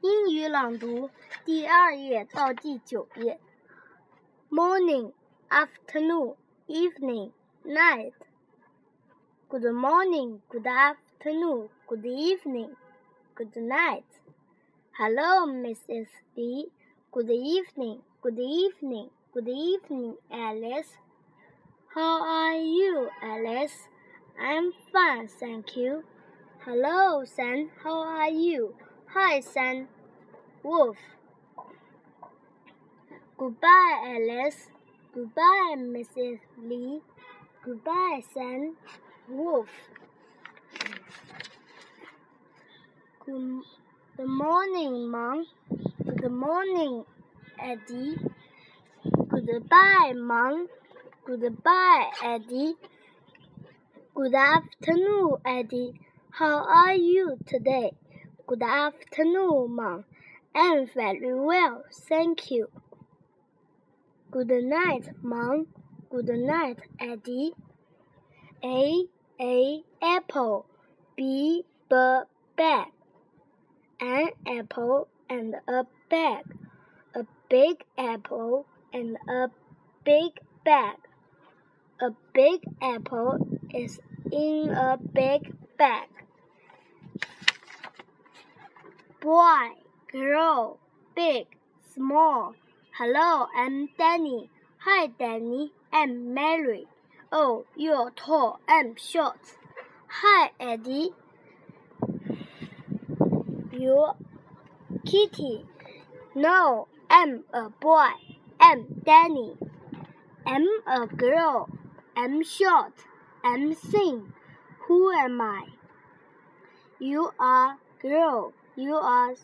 英语朗读第二页到第九页。Morning, afternoon, evening, night. Good morning, good afternoon, good evening, good night. Hello, Mrs. B. Good evening, good evening, good evening, Alice. How are you, Alice? I'm fine, thank you. Hello, Sam. How are you? Hi. Wolf. Goodbye, Alice. Goodbye, Mrs. Lee. Goodbye, Sam. Wolf. Good, good morning, Mom. Good morning, Eddie. Goodbye, Mom. Goodbye, Eddie. Good afternoon, Eddie. How are you today? Good afternoon, Mom. I'm very well, thank you. Good night, Mom. Good night, Eddie. A a apple. B b bag. An apple and a bag. A big apple and a big bag. A big apple is in a big bag. Boy, girl, big, small. Hello, I'm Danny. Hi, Danny. I'm Mary. Oh, you're tall. I'm short. Hi, Eddie. You're Kitty. No, I'm a boy. I'm Danny. I'm a girl. I'm short. I'm thin. Who am I? You are girl. You are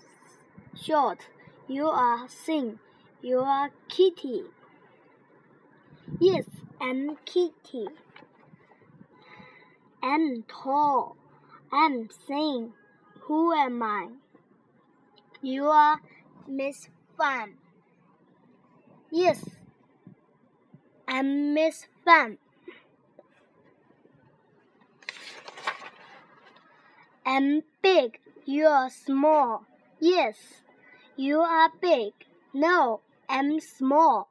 short. You are thin. You are Kitty. Yes, I'm Kitty. I'm tall. I'm thin. Who am I? You are Miss Fang. Yes, I'm Miss Fang. I'm big. You are small. Yes, you are big. No, I'm small.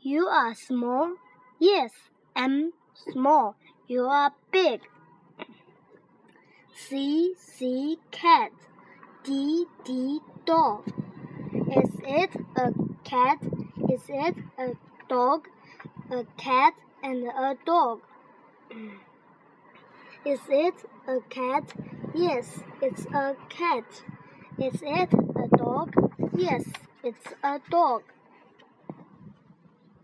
You are small. Yes, I'm small. You are big. C C cat. D D dog. Is it a cat? Is it a dog? A cat and a dog. Is it a cat? Yes, it's a cat. Is it a dog? Yes, it's a dog.